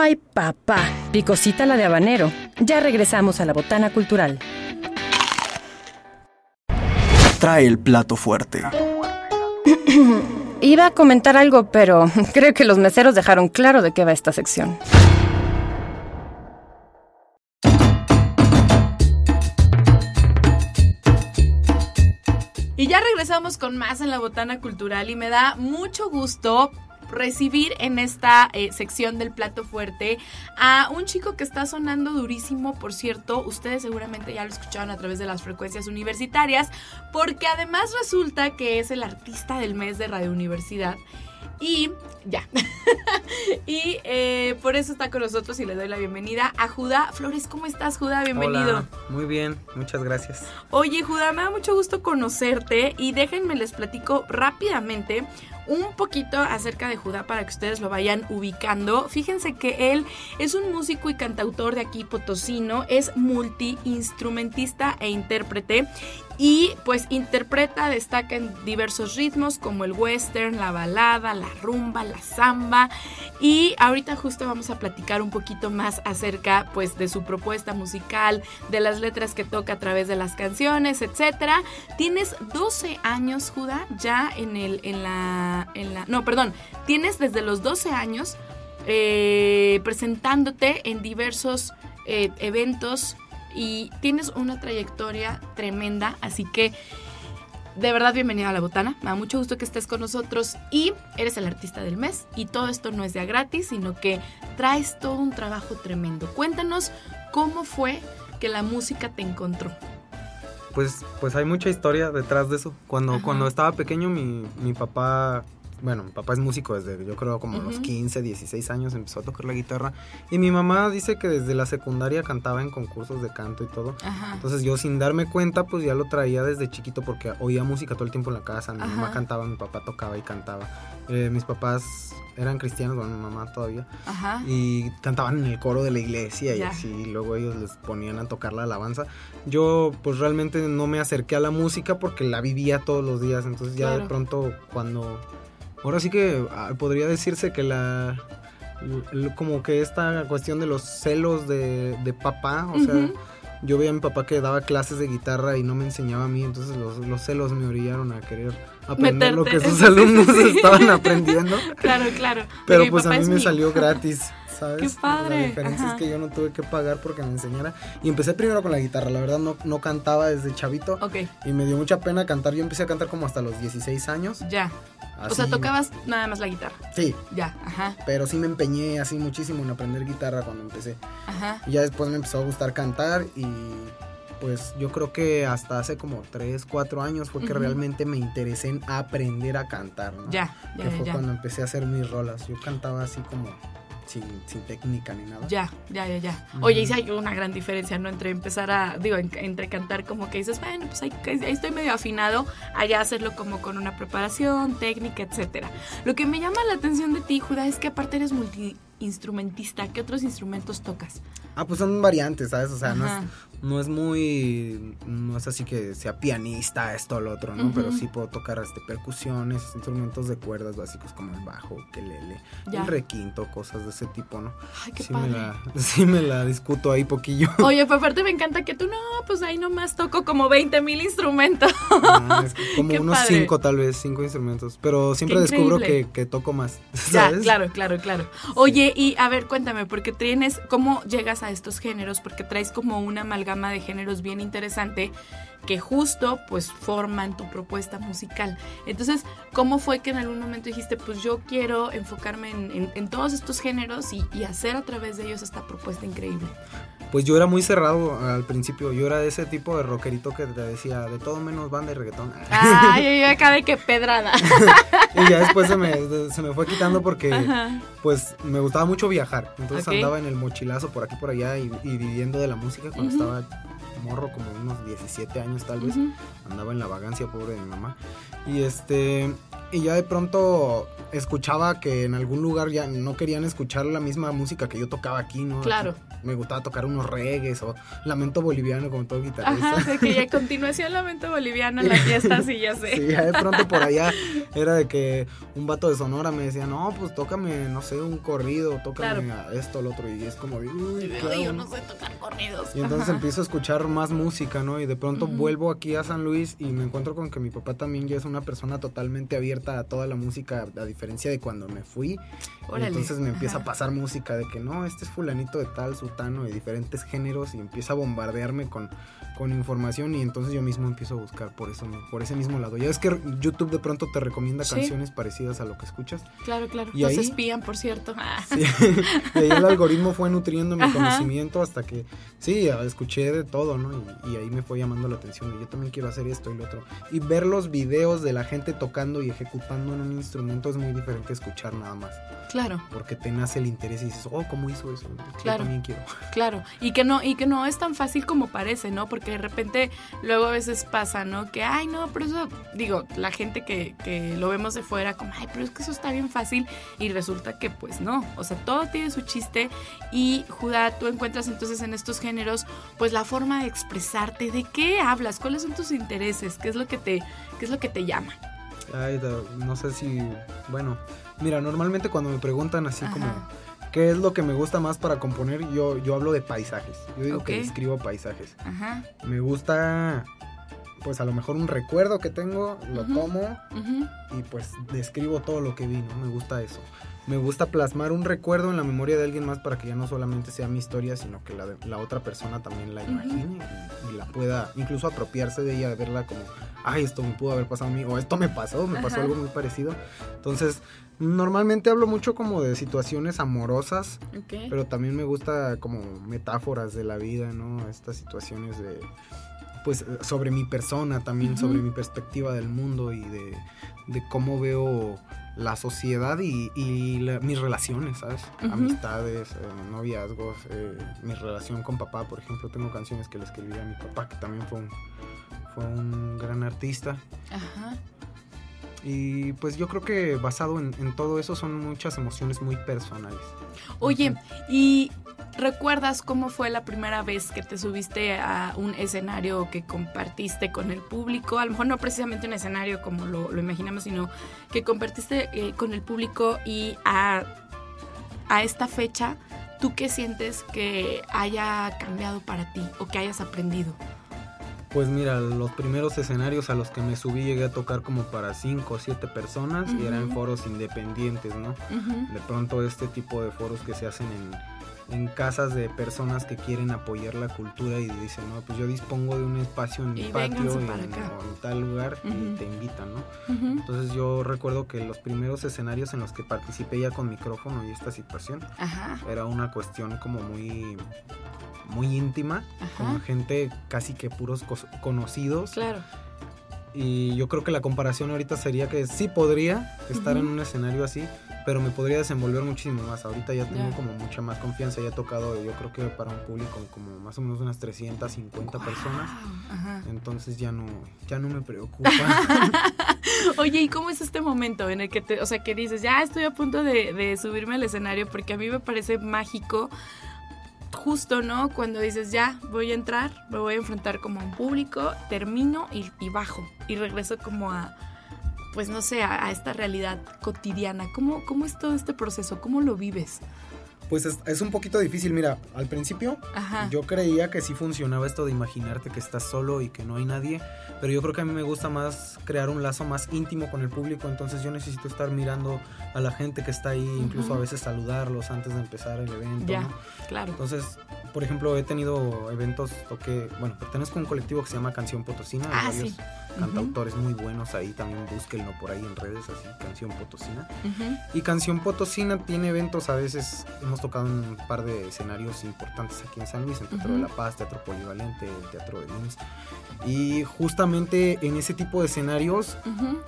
Ay, papá, picosita la de habanero. Ya regresamos a la botana cultural. Trae el plato fuerte. Iba a comentar algo, pero creo que los meseros dejaron claro de qué va esta sección. Y ya regresamos con más en la botana cultural y me da mucho gusto recibir en esta eh, sección del plato fuerte a un chico que está sonando durísimo, por cierto, ustedes seguramente ya lo escucharon a través de las frecuencias universitarias, porque además resulta que es el artista del mes de Radio Universidad. Y ya. y eh, por eso está con nosotros y le doy la bienvenida a Judá Flores. ¿Cómo estás, Judá? Bienvenido. Muy bien, muchas gracias. Oye, Judá, me da mucho gusto conocerte y déjenme les platico rápidamente un poquito acerca de Judá para que ustedes lo vayan ubicando. Fíjense que él es un músico y cantautor de aquí potosino, es multiinstrumentista e intérprete y pues interpreta, destaca en diversos ritmos como el western, la balada, la rumba, la samba y ahorita justo vamos a platicar un poquito más acerca pues de su propuesta musical, de las letras que toca a través de las canciones, etcétera. Tienes 12 años, Judá, ya en el en la en la no, perdón, tienes desde los 12 años eh, presentándote en diversos eh, eventos y tienes una trayectoria tremenda, así que de verdad bienvenido a La Botana, me da mucho gusto que estés con nosotros y eres el artista del mes y todo esto no es de gratis, sino que traes todo un trabajo tremendo. Cuéntanos cómo fue que la música te encontró. Pues, pues hay mucha historia detrás de eso. Cuando, cuando estaba pequeño mi, mi papá bueno, mi papá es músico desde yo creo como los 15, 16 años empezó a tocar la guitarra. Y mi mamá dice que desde la secundaria cantaba en concursos de canto y todo. Entonces yo sin darme cuenta pues ya lo traía desde chiquito porque oía música todo el tiempo en la casa, mi mamá cantaba, mi papá tocaba y cantaba. Eh, mis papás eran cristianos, bueno, mi mamá todavía. Y cantaban en el coro de la iglesia y así, luego ellos les ponían a tocar la alabanza. Yo pues realmente no me acerqué a la música porque la vivía todos los días, entonces ya de pronto cuando Ahora sí que ah, podría decirse que la como que esta cuestión de los celos de, papá, o sea, yo veía a mi papá que daba clases de guitarra y no me enseñaba a mí, entonces los, celos me orillaron a querer aprender lo que sus alumnos estaban aprendiendo. Claro, claro. Pero pues a mí me salió gratis. ¿sabes? Qué padre. La diferencia es que yo no tuve que pagar porque me enseñara. Y empecé primero con la guitarra, la verdad no, no cantaba desde chavito. Ok. Y me dio mucha pena cantar. Yo empecé a cantar como hasta los 16 años. Ya. O sea, tocabas nada más la guitarra. Sí. Ya, ajá. Pero sí me empeñé así muchísimo en aprender guitarra cuando empecé. Ajá. Y ya después me empezó a gustar cantar y pues yo creo que hasta hace como 3, 4 años fue que realmente me interesé en aprender a cantar, ¿no? Ya, ya, Que fue cuando empecé a hacer mis rolas. Yo cantaba así como sin, técnica ni nada. Ya, ya, ya, ya. Oye, y si hay una gran diferencia, ¿no? Entre empezar a, digo, entre cantar como que dices, bueno, pues ahí, ahí, estoy medio afinado, allá hacerlo como con una preparación, técnica, etcétera. Lo que me llama la atención de ti, Judá, es que aparte eres multiinstrumentista. ¿Qué otros instrumentos tocas? Ah, pues son variantes, ¿sabes? O sea, no es, no es muy, no es así que sea pianista, esto o lo otro, ¿no? Pero sí puedo tocar este, percusiones, instrumentos de cuerdas básicos como el bajo, quelele, el requinto, cosas de ese tipo, ¿no? Ay, qué sí padre. Me la, sí me la discuto ahí poquillo. Oye, pues aparte me encanta que tú, no, pues ahí nomás toco como 20 mil instrumentos. como unos 5 tal vez, 5 instrumentos, pero siempre descubro que, que, toco más, ¿sabes? Ya, claro, claro, claro. Oye, y a ver, cuéntame, porque tienes, ¿cómo llegas a estos géneros? Porque traes como una amalgama gama de géneros bien interesante que justo pues forman tu propuesta musical. Entonces, ¿cómo fue que en algún momento dijiste, pues yo quiero enfocarme en, todos estos géneros y, hacer a través de ellos esta propuesta increíble? Pues yo era muy cerrado al principio, yo era de ese tipo de rockerito que te decía, de todo menos banda y reggaetón. Ay, yo acá de que pedrada. y ya después se me, se me fue quitando porque pues me gustaba mucho viajar, entonces andaba en el mochilazo por aquí por allá y, viviendo de la música cuando estaba morro, como unos 17 años tal vez. Andaba en la vagancia, pobre de mi mamá. Y este, y ya de pronto escuchaba que en algún lugar ya no querían escuchar la misma música que yo tocaba aquí, ¿no? Claro. Me gustaba tocar unos reggaes o lamento boliviano como todo guitarrista. Ajá, de que ya a continuación lamento boliviano en las fiestas, sí, ya sé. Sí, ya de pronto por allá era de que un vato de Sonora me decía, no, pues tócame, no sé, un corrido, tócame Claro. a esto, lo otro. Y es como, uy, claro, yo ¿no? sé tocar corridos. Y entonces Ajá. empiezo a escuchar más música, ¿no? Y de pronto vuelvo aquí a San Luis y me encuentro con que mi papá también ya es una persona totalmente abierta a toda la música, a diferencia de cuando me fui. Órale. entonces me empieza Ajá. a pasar música de que no, este es fulanito de tal, sutano, de diferentes géneros y empieza a bombardearme con, con información y entonces yo mismo empiezo a buscar por eso, por ese mismo lado. Ya es que YouTube de pronto te recomienda Sí. canciones parecidas a lo que escuchas. Claro, claro. Y Nos ahí- espían, por cierto. Ah. Sí. y ahí el algoritmo fue nutriendo mi Ajá. conocimiento hasta que, sí, escuché de todo, ¿no? Y, y ahí me fue llamando la atención. Y yo también quiero hacer esto y lo otro. Y ver los videos de la gente tocando y ejecutando en un instrumento es muy diferente a escuchar nada más. Claro, Porque te nace el interés y dices, oh, ¿cómo hizo eso? Claro. Yo también quiero. claro. Y que no, y que no es tan fácil como parece, ¿no? Porque de repente luego a veces pasa, ¿no? Que, ay, no, pero eso, digo, la gente que, que lo vemos de fuera, como, ay, pero es que eso está bien fácil. Y resulta que, pues no. O sea, todo tiene su chiste. Y Judá, tú encuentras entonces en estos géneros, pues la forma de expresarte, de qué hablas, cuáles son tus intereses, qué es lo que te, qué es lo que te llama. Ay, no sé si, bueno, mira, normalmente cuando me preguntan así Ajá. como, ¿qué es lo que me gusta más para componer? Yo, yo hablo de paisajes. Yo digo que escribo paisajes. Ajá. Me gusta, pues a lo mejor un recuerdo que tengo, lo tomo y pues describo todo lo que vi, ¿no? Me gusta eso. Me gusta plasmar un recuerdo en la memoria de alguien más para que ya no solamente sea mi historia, sino que la, de- la otra persona también la imagine y, y la pueda incluso apropiarse de ella, verla como, ay, esto me pudo haber pasado a mí, o esto me pasó, me pasó Ajá. algo muy parecido. Entonces, normalmente hablo mucho como de situaciones amorosas, pero también me gusta como metáforas de la vida, ¿no? Estas situaciones de pues sobre mi persona también, sobre mi perspectiva del mundo y de, de cómo veo la sociedad y, y la- mis relaciones, ¿sabes? Amistades, eh, noviazgos, eh, mi relación con papá, por ejemplo, tengo canciones que le escribí a mi papá, que también fue un, fue un gran artista. Ajá. Y pues yo creo que basado en, en todo eso son muchas emociones muy personales. Oye, ¿y recuerdas cómo fue la primera vez que te subiste a un escenario que compartiste con el público? A lo mejor no precisamente un escenario como lo, lo imaginamos, sino que compartiste eh, con el público y a, a esta fecha, ¿tú qué sientes que haya cambiado para ti o que hayas aprendido? Pues mira, los primeros escenarios a los que me subí llegué a tocar como para 5 o 7 personas y eran foros independientes, ¿no? De pronto este tipo de foros que se hacen en, en casas de personas que quieren apoyar la cultura y dicen, no, pues yo dispongo de un espacio en mi Y patio en, en tal lugar y te invitan, ¿no? Entonces yo recuerdo que los primeros escenarios en los que participé ya con micrófono y esta situación Ajá, era una cuestión como muy muy íntima Ajá. con gente casi que puros conocidos claro. y yo creo que la comparación ahorita sería que sí podría estar Ujú. en un escenario así pero me podría desenvolver muchísimo más ahorita ya tengo como mucha más confianza ya he tocado yo creo que para un público como más o menos unas 350 personas Guau, Ajá. entonces ya no ya no me preocupa Oye, ¿y cómo es este momento en el que te, o sea, que dices, ya estoy a punto de, de subirme al escenario? Porque a mí me parece mágico, justo, ¿no? Cuando dices, ya, voy a entrar, me voy a enfrentar como a un público, termino y, y bajo. Y regreso como a, pues no sé, a, a esta realidad cotidiana. ¿Cómo, ¿Cómo es todo este proceso? ¿Cómo lo vives? pues es, es un poquito difícil mira al principio Ajá. Yo creía que sí funcionaba esto de imaginarte que estás solo y que no hay nadie, pero yo creo que a mí me gusta más crear un lazo más íntimo con el público, entonces yo necesito estar mirando a la gente que está ahí, incluso a veces saludarlos antes de empezar el evento. ya, ¿no? claro. Entonces, por ejemplo, he tenido eventos, toqué, bueno, pertenezco a un colectivo que se llama Canción Potosina, Ah, varios sí. Cantautores muy buenos ahí, también búsquenlo por ahí en redes, así, Canción Potosina. Ujú. Y Canción Potosina tiene eventos a veces, hemos tocado en un par de escenarios importantes aquí en San Luis, el Teatro de Ujú. la Paz, Teatro Polivalente, el Teatro de Nimes. Y justamente en ese tipo de escenarios,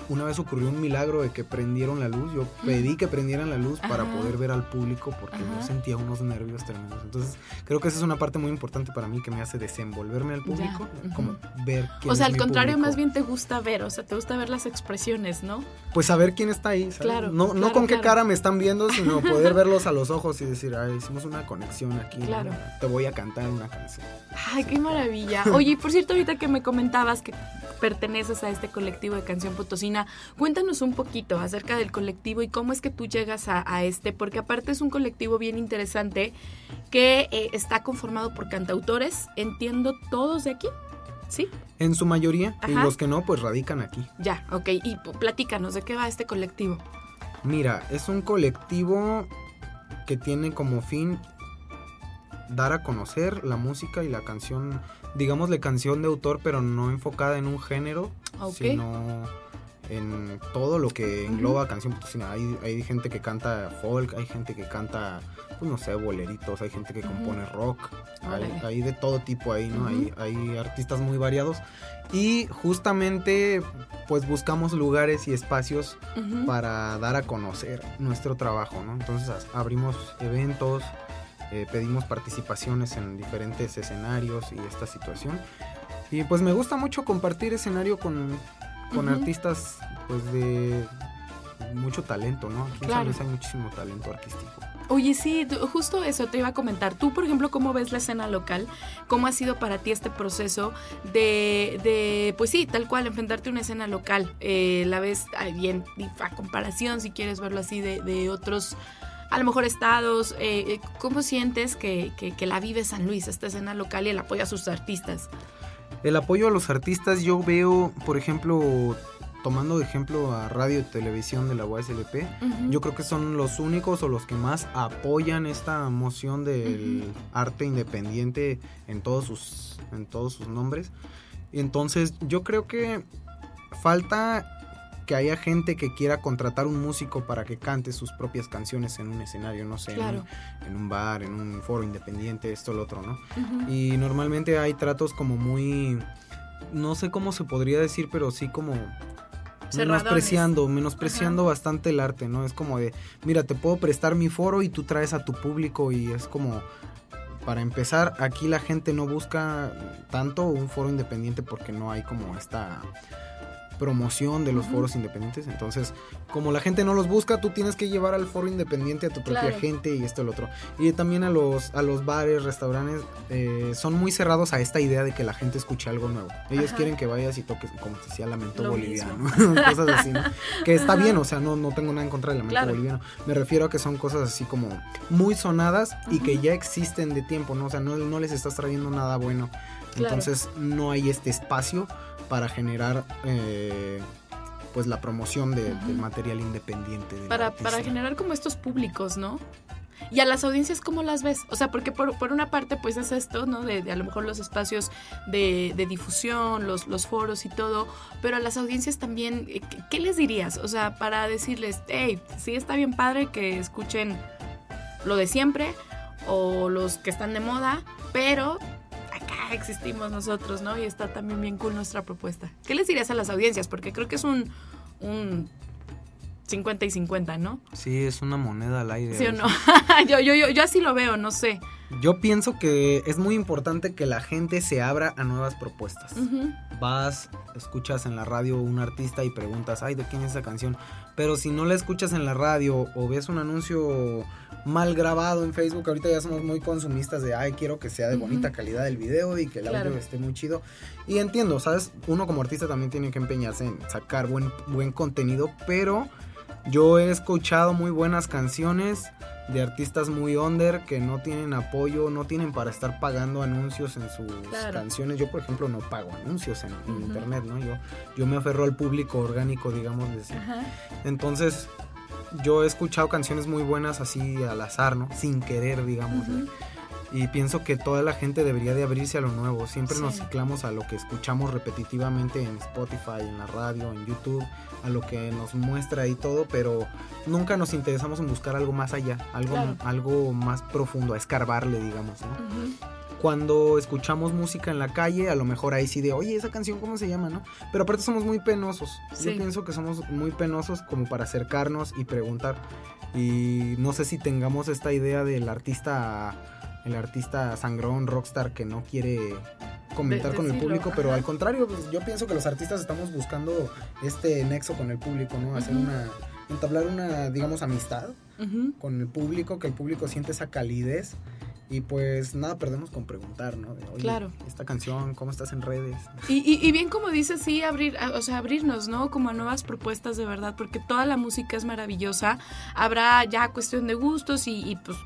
una vez ocurrió un milagro de que prendieron la luz. Yo pedí que prendieran la luz para poder ver al público porque yo sentía unos nervios tremendos. Entonces, creo que esa es una parte muy importante para mí que me hace desenvolverme al público, como ver quién O sea, es al mi contrario, público. más bien te gusta ver, o sea, te gusta ver las expresiones, ¿no? Pues saber quién está ahí, ¿sabes? Claro, no, no claro, con qué cara me están viendo, sino poder verlos a los ojos y decir, ay, hicimos una conexión aquí. ¿no? Claro. Te voy a cantar una canción. Ay, qué maravilla. Oye, y por cierto, ahorita que me comentabas que perteneces a este colectivo de Canción Potosina, cuéntanos un poquito acerca del colectivo y cómo es que tú llegas a, a este, porque aparte es un colectivo bien interesante que eh, está conformado por cantautores, entiendo todos de aquí, ¿sí? En su mayoría, y los que no, pues radican aquí. Ya, ok, y platícanos, ¿de qué va este colectivo? Mira, es un colectivo que tiene como fin dar a conocer la música y la canción, digámosle canción de autor, pero no enfocada en un género, Ok. sino en todo lo que engloba canción potosina. Hay, hay gente que canta folk, hay gente que canta, pues no sé, boleritos, hay gente que compone rock, hay, de todo tipo ahí, ¿no? Hay, hay artistas muy variados y justamente pues buscamos lugares y espacios para dar a conocer nuestro trabajo, ¿no? Entonces abrimos eventos, eh, pedimos participaciones en diferentes escenarios y esta situación. Y pues me gusta mucho compartir escenario con, con artistas pues de mucho talento, ¿no? Aquí en Claro. Hay muchísimo talento artístico. Oye, sí, justo eso te iba a comentar. Tú, por ejemplo, ¿cómo ves la escena local? ¿Cómo ha sido para ti este proceso de, de pues sí, tal cual, enfrentarte a una escena local? Eh, la ves ah, bien a comparación, si quieres verlo así, de, de otros, a lo mejor estados. eh, eh, ¿Cómo sientes que la vive San Luis, esta escena local y el apoyo a sus artistas? El apoyo a los artistas yo veo, por ejemplo, tomando de ejemplo a radio y televisión de la UASLP, Ujú. Yo creo que son los únicos o los que más apoyan esta moción del arte independiente en todos sus en todos sus nombres. Entonces yo creo que falta que haya gente que quiera contratar un músico para que cante sus propias canciones en un escenario, no sé, en Claro. un- en, un bar, en un foro independiente, esto, lo otro, ¿no? Y normalmente hay tratos como muy, no sé cómo se podría decir, pero sí como Cerradones. menospreciando, menospreciando bastante el arte, ¿no? Es como de, mira, te puedo prestar mi foro y tú traes a tu público y es como, para empezar, aquí la gente no busca tanto un foro independiente porque no hay como esta promoción de los foros independientes. Entonces, como la gente no los busca, tú tienes que llevar al foro independiente a tu propia Claro. gente y esto y lo otro. Y también a los, a los bares, restaurantes, eh, son muy cerrados a esta idea de que la gente escuche algo nuevo. Ellos Ajá. quieren que vayas y toques, como te decía, lamento Lo boliviano, cosas así, ¿no? Que está bien, o sea, no, no tengo nada en contra del lamento Claro. boliviano. Me refiero a que son cosas así como muy sonadas y que ya existen de tiempo, ¿no? O sea, no, no les estás trayendo nada bueno. Claro. Entonces no hay este espacio para generar eh, pues la promoción de- del material independiente. del para, artista. para generar como estos públicos, ¿no? Y a las audiencias, ¿cómo las ves? O sea, porque por, por una parte, pues es esto, ¿no? De, de a lo mejor los espacios de, de difusión, los, los foros y todo, pero a las audiencias también, eh, ¿qué, qué les dirías? O sea, para decirles, hey, sí está bien padre que escuchen lo de siempre o los que están de moda, pero existimos nosotros, ¿no? Y está también bien cool nuestra propuesta. ¿Qué les dirías a las audiencias? Porque creo que es un, un 50 y 50, ¿no? Sí, es una moneda al aire. ¿Sí o no? yo, yo, yo, yo así lo veo, no sé. Yo pienso que es muy importante que la gente se abra a nuevas propuestas. Vas, escuchas en la radio un artista y preguntas, ay, ¿de quién es esa canción? Pero si no la escuchas en la radio o ves un anuncio mal grabado en Facebook, ahorita ya somos muy consumistas de, ay, quiero que sea de bonita calidad el video y que el Claro. audio esté muy chido. Y entiendo, ¿sabes? Uno como artista también tiene que empeñarse en sacar buen, buen contenido, pero yo he escuchado muy buenas canciones de artistas muy under que no tienen apoyo, no tienen para estar pagando anuncios en sus Claro. canciones. Yo, por ejemplo, no pago anuncios en, internet, ¿no? Yo, yo me aferro al público orgánico, digamos. así. Ajá. Entonces, yo he escuchado canciones muy buenas así al azar, ¿no? Sin querer, digamos. Ujú. Y pienso que toda la gente debería de abrirse a lo nuevo. Siempre nos ciclamos a lo que escuchamos repetitivamente en Spotify, en la radio, en YouTube, a lo que nos muestra y todo, pero nunca nos interesamos en buscar algo más allá, algo, Claro. algo más profundo, a escarbarle, digamos, ¿no? Cuando escuchamos música en la calle, a lo mejor ahí sí de, oye, esa canción, ¿cómo se llama, no? Pero aparte somos muy penosos. Sí. Yo pienso que somos muy penosos como para acercarnos y preguntar. Y no sé si tengamos esta idea del artista, el artista sangrón, rockstar, que no quiere comentar De- con el público, pero al contrario, pues, yo pienso que los artistas estamos buscando este nexo con el público, ¿no? Hacer una, entablar una, digamos, amistad con el público, que el público siente esa calidez y pues nada perdemos con preguntar, ¿no? De, Oye, Claro. esta canción, ¿cómo estás en redes? Y, y- y bien como dices, sí, abrir, o sea, abrirnos, ¿no? Como a nuevas propuestas de verdad, porque toda la música es maravillosa. Habrá ya cuestión de gustos y, y, pues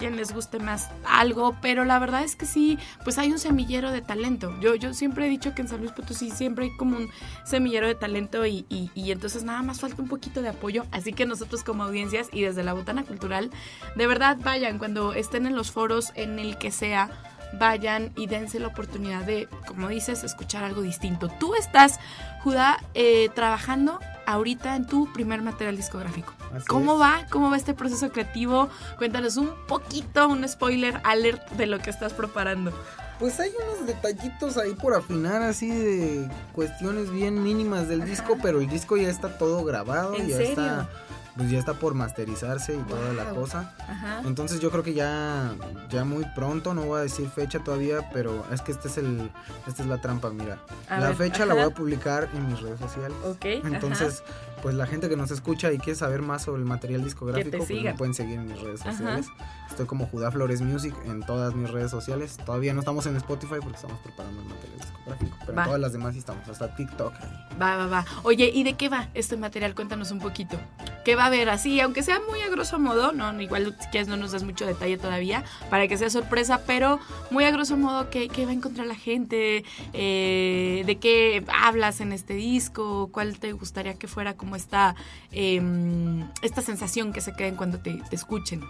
quien les guste más algo, pero la verdad es que sí, pues hay un semillero de talento. Yo, yo siempre he dicho que en San Luis Potosí siempre hay como un semillero de talento y, entonces nada más falta un poquito de apoyo. Así que nosotros como audiencias y desde la Botana Cultural, de verdad vayan cuando estén en los foros, en el que sea, vayan y dense la oportunidad de, como dices, escuchar algo distinto. Tú estás, Judá, eh, trabajando ahorita en tu primer material discográfico. Así ¿Cómo es. va? ¿Cómo va este proceso creativo? Cuéntanos un poquito, un spoiler alert de lo que estás preparando. Pues hay unos detallitos ahí por afinar, así de cuestiones bien mínimas del disco, pero el disco ya está todo grabado, ¿En ya serio? está, pues ya está por masterizarse y toda la cosa. Ajá. Entonces yo creo que ya, ya muy pronto, no voy a decir fecha todavía, pero es que este es el, esta es la trampa, mira. A la ver, fecha la voy a publicar en mis redes sociales. Ok. Entonces, pues la gente que nos escucha y quiere saber más sobre el material discográfico, pues me pueden seguir en mis redes Ajá. sociales. Estoy como Judá Flores Music en todas mis redes sociales. Todavía no estamos en Spotify porque estamos preparando el material discográfico, pero Va. en todas las demás sí estamos, hasta TikTok. Va, va, va. Oye, ¿y de qué va este material? Cuéntanos un poquito. ¿Qué va a haber así? Aunque sea muy a grosso modo, no, igual si quieres no nos das mucho detalle todavía para que sea sorpresa, pero muy a grosso modo, ¿qué, qué va a encontrar la gente? Eh, ¿De qué hablas en este disco? ¿Cuál te gustaría que fuera como esta, em, esta sensación que se queden cuando te, te escuchen?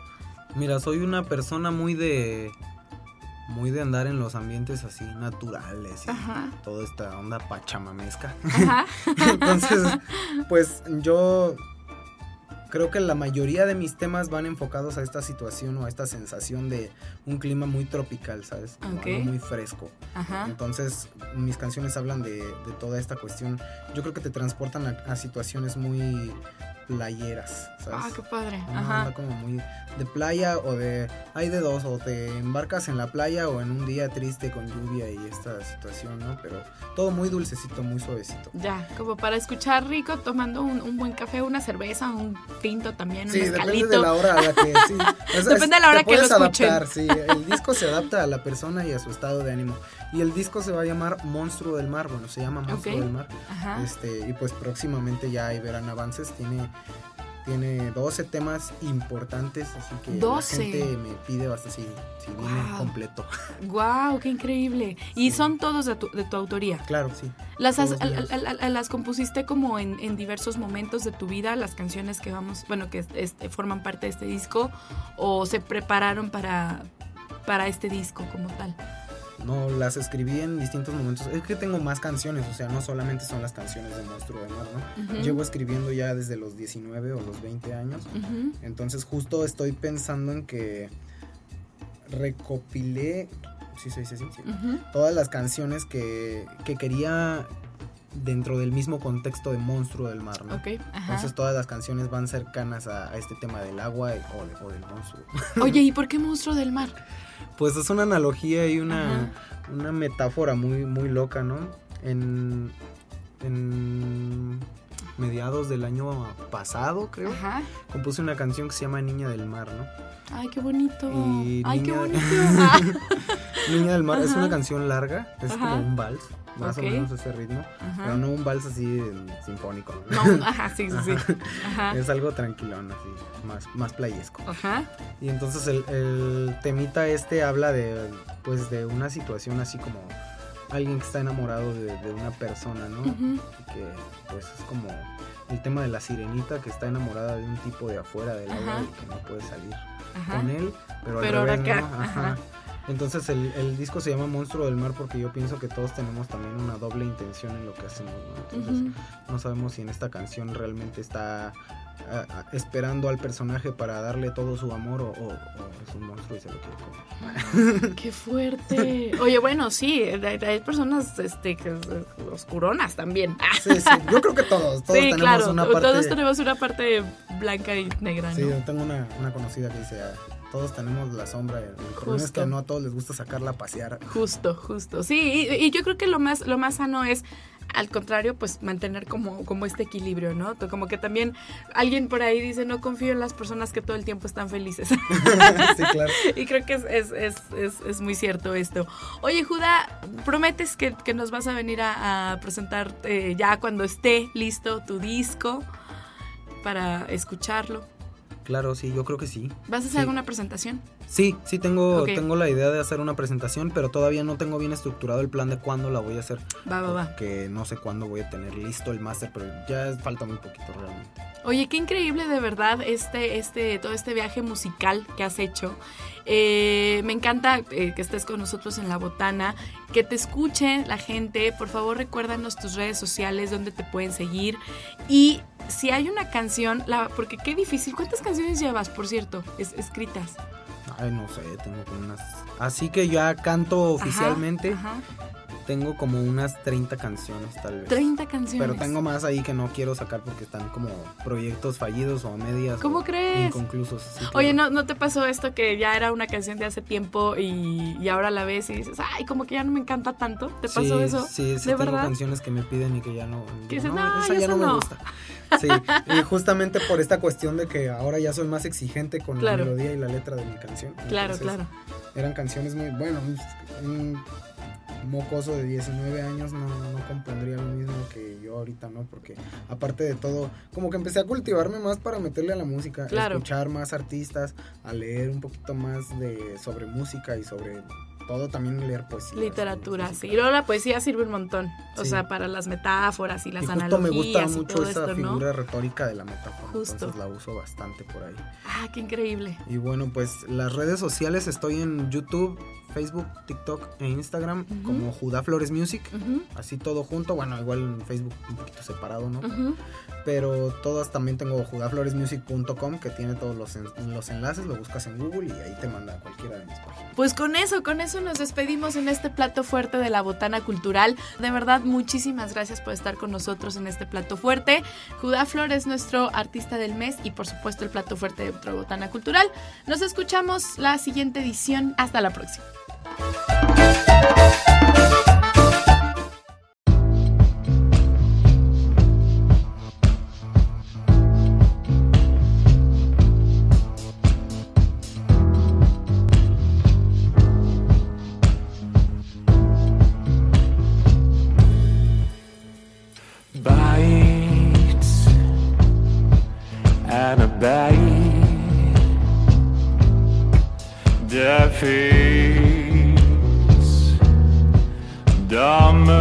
Mira, soy una persona muy de muy de andar en los ambientes así naturales y Ajá. toda esta onda pachamamesca. Ajá. Entonces, pues yo creo que la mayoría de mis temas van enfocados a esta situación o a esta sensación de un clima muy tropical, ¿sabes? Como Ok. algo muy fresco. Ajá. Entonces, mis canciones hablan de, de toda esta cuestión. Yo creo que te transportan a, a situaciones muy playeras, ¿sabes? Ah, qué padre. Una Ajá. onda como muy de playa o de hay de dos o te embarcas en la playa o en un día triste con lluvia y esta situación no pero todo muy dulcecito muy suavecito Ya, como para escuchar rico tomando un, un buen café, una cerveza, un tinto también, sí un depende de la hora a la que sí Es- Depende de la hora te que lo escuchen. adaptar sí el disco se adapta a la persona y a su estado de ánimo y el disco se va a llamar Monstruo del Mar bueno se llama Monstruo del Mar Ajá. Este, y pues próximamente ya ahí verán avances. Tiene, tiene 12 temas importantes, así que 12. la gente me pide bastante si, si viene Wow. completo. Wow, qué increíble. Y son todos de tu, de tu autoría. claro, sí. Las, has- las compusiste como en, en diversos momentos de tu vida, las canciones que vamos, bueno, que este, forman parte de este disco, o se prepararon para, para este disco como tal. No, las escribí en distintos momentos. Es que tengo más canciones, o sea, no solamente son las canciones de Monstruo de Mar, ¿no? Llevo escribiendo ya desde los 19 o los 20 años. Entonces justo estoy pensando en que recopilé, sí, sí, sí, sí, todas las canciones que, que quería dentro del mismo contexto de Monstruo del Mar, ¿no? Ok, ajá. Entonces todas las canciones van cercanas a, a este tema del agua y- o, de- o del monstruo. Oye, ¿y por qué monstruo del mar? Pues es una analogía y una, una metáfora muy, muy loca, ¿no? En, en mediados del año pasado, creo, Ajá. compuse una canción que se llama Niña del Mar, ¿no? Ay, qué bonito. Y Ay, qué niña- bonito. Ah, Niña del Mar es una canción larga, es como un vals, más Ok. o menos ese ritmo, Ajá. pero no un vals así sinfónico. No, ajá, sí, sí, sí. Ajá. Es algo tranquilón, así, más, más playesco. Ajá. Y entonces el, el temita este habla de, pues, de una situación así como alguien que está enamorado de, de una persona, ¿no? Y que pues es como el tema de la sirenita que está enamorada de un tipo de afuera del agua Ajá. y que no puede salir Ajá. con él, pero, al Pero ahora revés, ¿no? ajá. Entonces el, el disco se llama Monstruo del Mar porque yo pienso que todos tenemos también una doble intención en lo que hacemos, ¿no? Entonces no sabemos si en esta canción realmente está ah, esperando al personaje para darle todo su amor o, o- o es un monstruo y se lo quiere comer. Qué fuerte. Oye, bueno, sí, hay, hay personas este, que, oscuronas también. Ah, Sí, sí, yo creo que todos, todos sí, tenemos claro. una parte... Todos tenemos una parte blanca y negra, Sí, ¿no? yo tengo una, una conocida que dice, ah, todos tenemos la sombra. El problema es que no a todos les gusta sacarla a pasear. Justo, justo. Sí, y, y yo creo que lo más, lo más sano es al contrario, pues mantener como, como este equilibrio, ¿no? Como que también alguien por ahí dice, no confío en las personas que todo el tiempo están felices. sí, claro. Y creo que es, es, es, es, muy cierto esto. Oye, Judá, ¿prometes que, que nos vas a venir a, a presentar eh, ya cuando esté listo tu disco para escucharlo? Claro, sí, yo creo que sí. ¿Vas a hacer alguna presentación? Sí, sí tengo, tengo la idea de hacer una presentación, pero todavía no tengo bien estructurado el plan de cuándo la voy a hacer. Va, va, va. Que no sé cuándo voy a tener listo el máster, pero ya falta muy poquito realmente. Oye, qué increíble de verdad este, este, todo este viaje musical que has hecho. Eh, me encanta eh, que estés con nosotros en la botana, que te escuchen la gente. Por favor, recuérdanos tus redes sociales, donde te pueden seguir. Y si hay una canción, la, porque qué difícil. ¿Cuántas canciones llevas, por cierto, es, escritas? Ay, no sé, tengo como unas. Así que ya canto oficialmente. Ajá, tengo como unas 30 canciones tal vez. 30 canciones. Pero tengo más ahí que no quiero sacar porque están como proyectos fallidos o a medias. ¿Cómo crees? Inconclusos. Oye, ¿no, ¿no te pasó esto que ya era una canción de hace tiempo y, y, ahora la ves y dices, ay, como que ya no me encanta tanto? ¿Te pasó eso? Sí, sí, ¿De tengo verdad? canciones que me piden y que ya no. Que dices, no, no, esa ya no, no me gusta. Sí, y justamente por esta cuestión de que ahora ya soy más exigente con Claro. la melodía y la letra de mi canción. Claro, Entonces, claro. Eran canciones muy. Bueno, un mocoso de 19 años no, no compondría lo mismo que yo ahorita, ¿no? Porque aparte de todo, como que empecé a cultivarme más para meterle a la música, Claro. a escuchar más artistas, a leer un poquito más de sobre música y sobre todo también leer poesía. Literatura, sí. Y luego la poesía sirve un montón. O Sí. sea, para las metáforas y las y justo analogías me gusta mucho esa esto, ¿no? figura retórica de la metáfora, Justo. entonces la uso bastante por ahí. Ah, qué increíble. Y bueno, pues las redes sociales estoy en YouTube, Facebook, TikTok e Instagram como Judá Flores Music. Así todo junto, bueno, igual en Facebook un poquito separado, ¿no? Pero todas también tengo judafloresmusic.com que tiene todos los, en- los enlaces, lo buscas en Google y ahí te manda a cualquiera de mis páginas. Pues con eso, con eso nos despedimos en este plato fuerte de la botana cultural. De verdad, muchísimas gracias por estar con nosotros en este plato fuerte. Judá Flores, nuestro artista del mes y por supuesto el plato fuerte de botana cultural. Nos escuchamos la siguiente edición. Hasta la próxima. Música summer.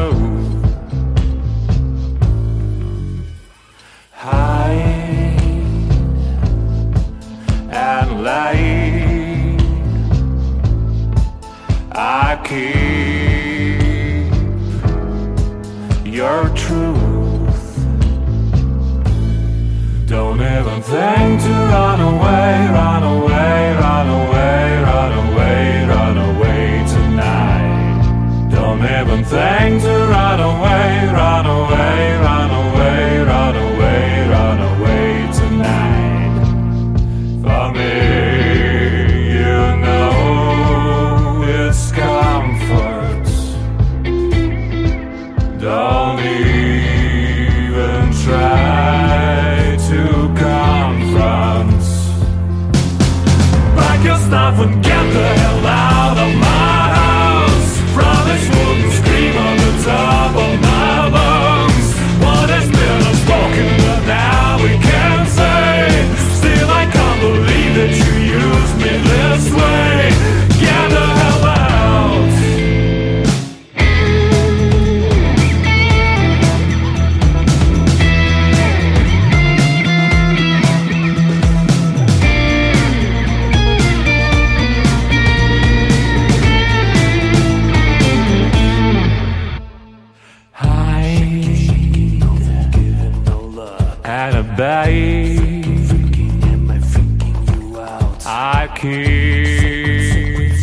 Keep.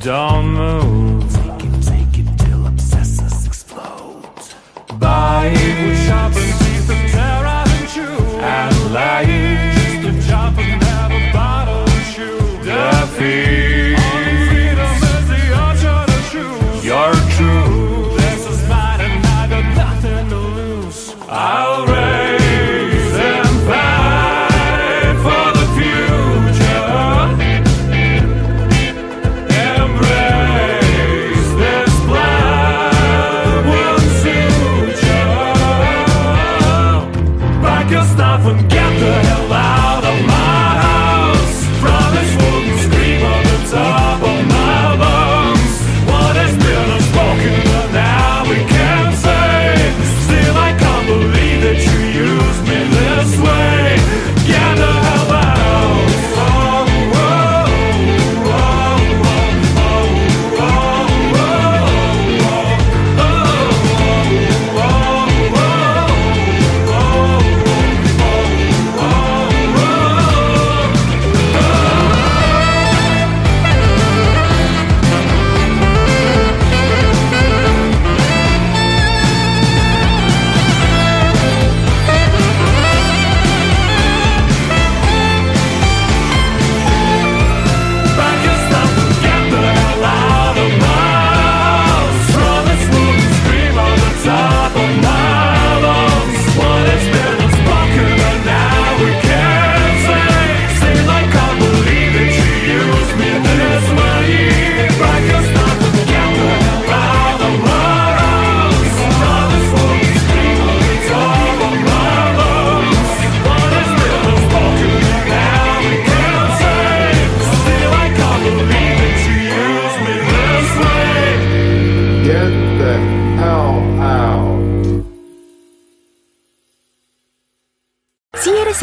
Don't move.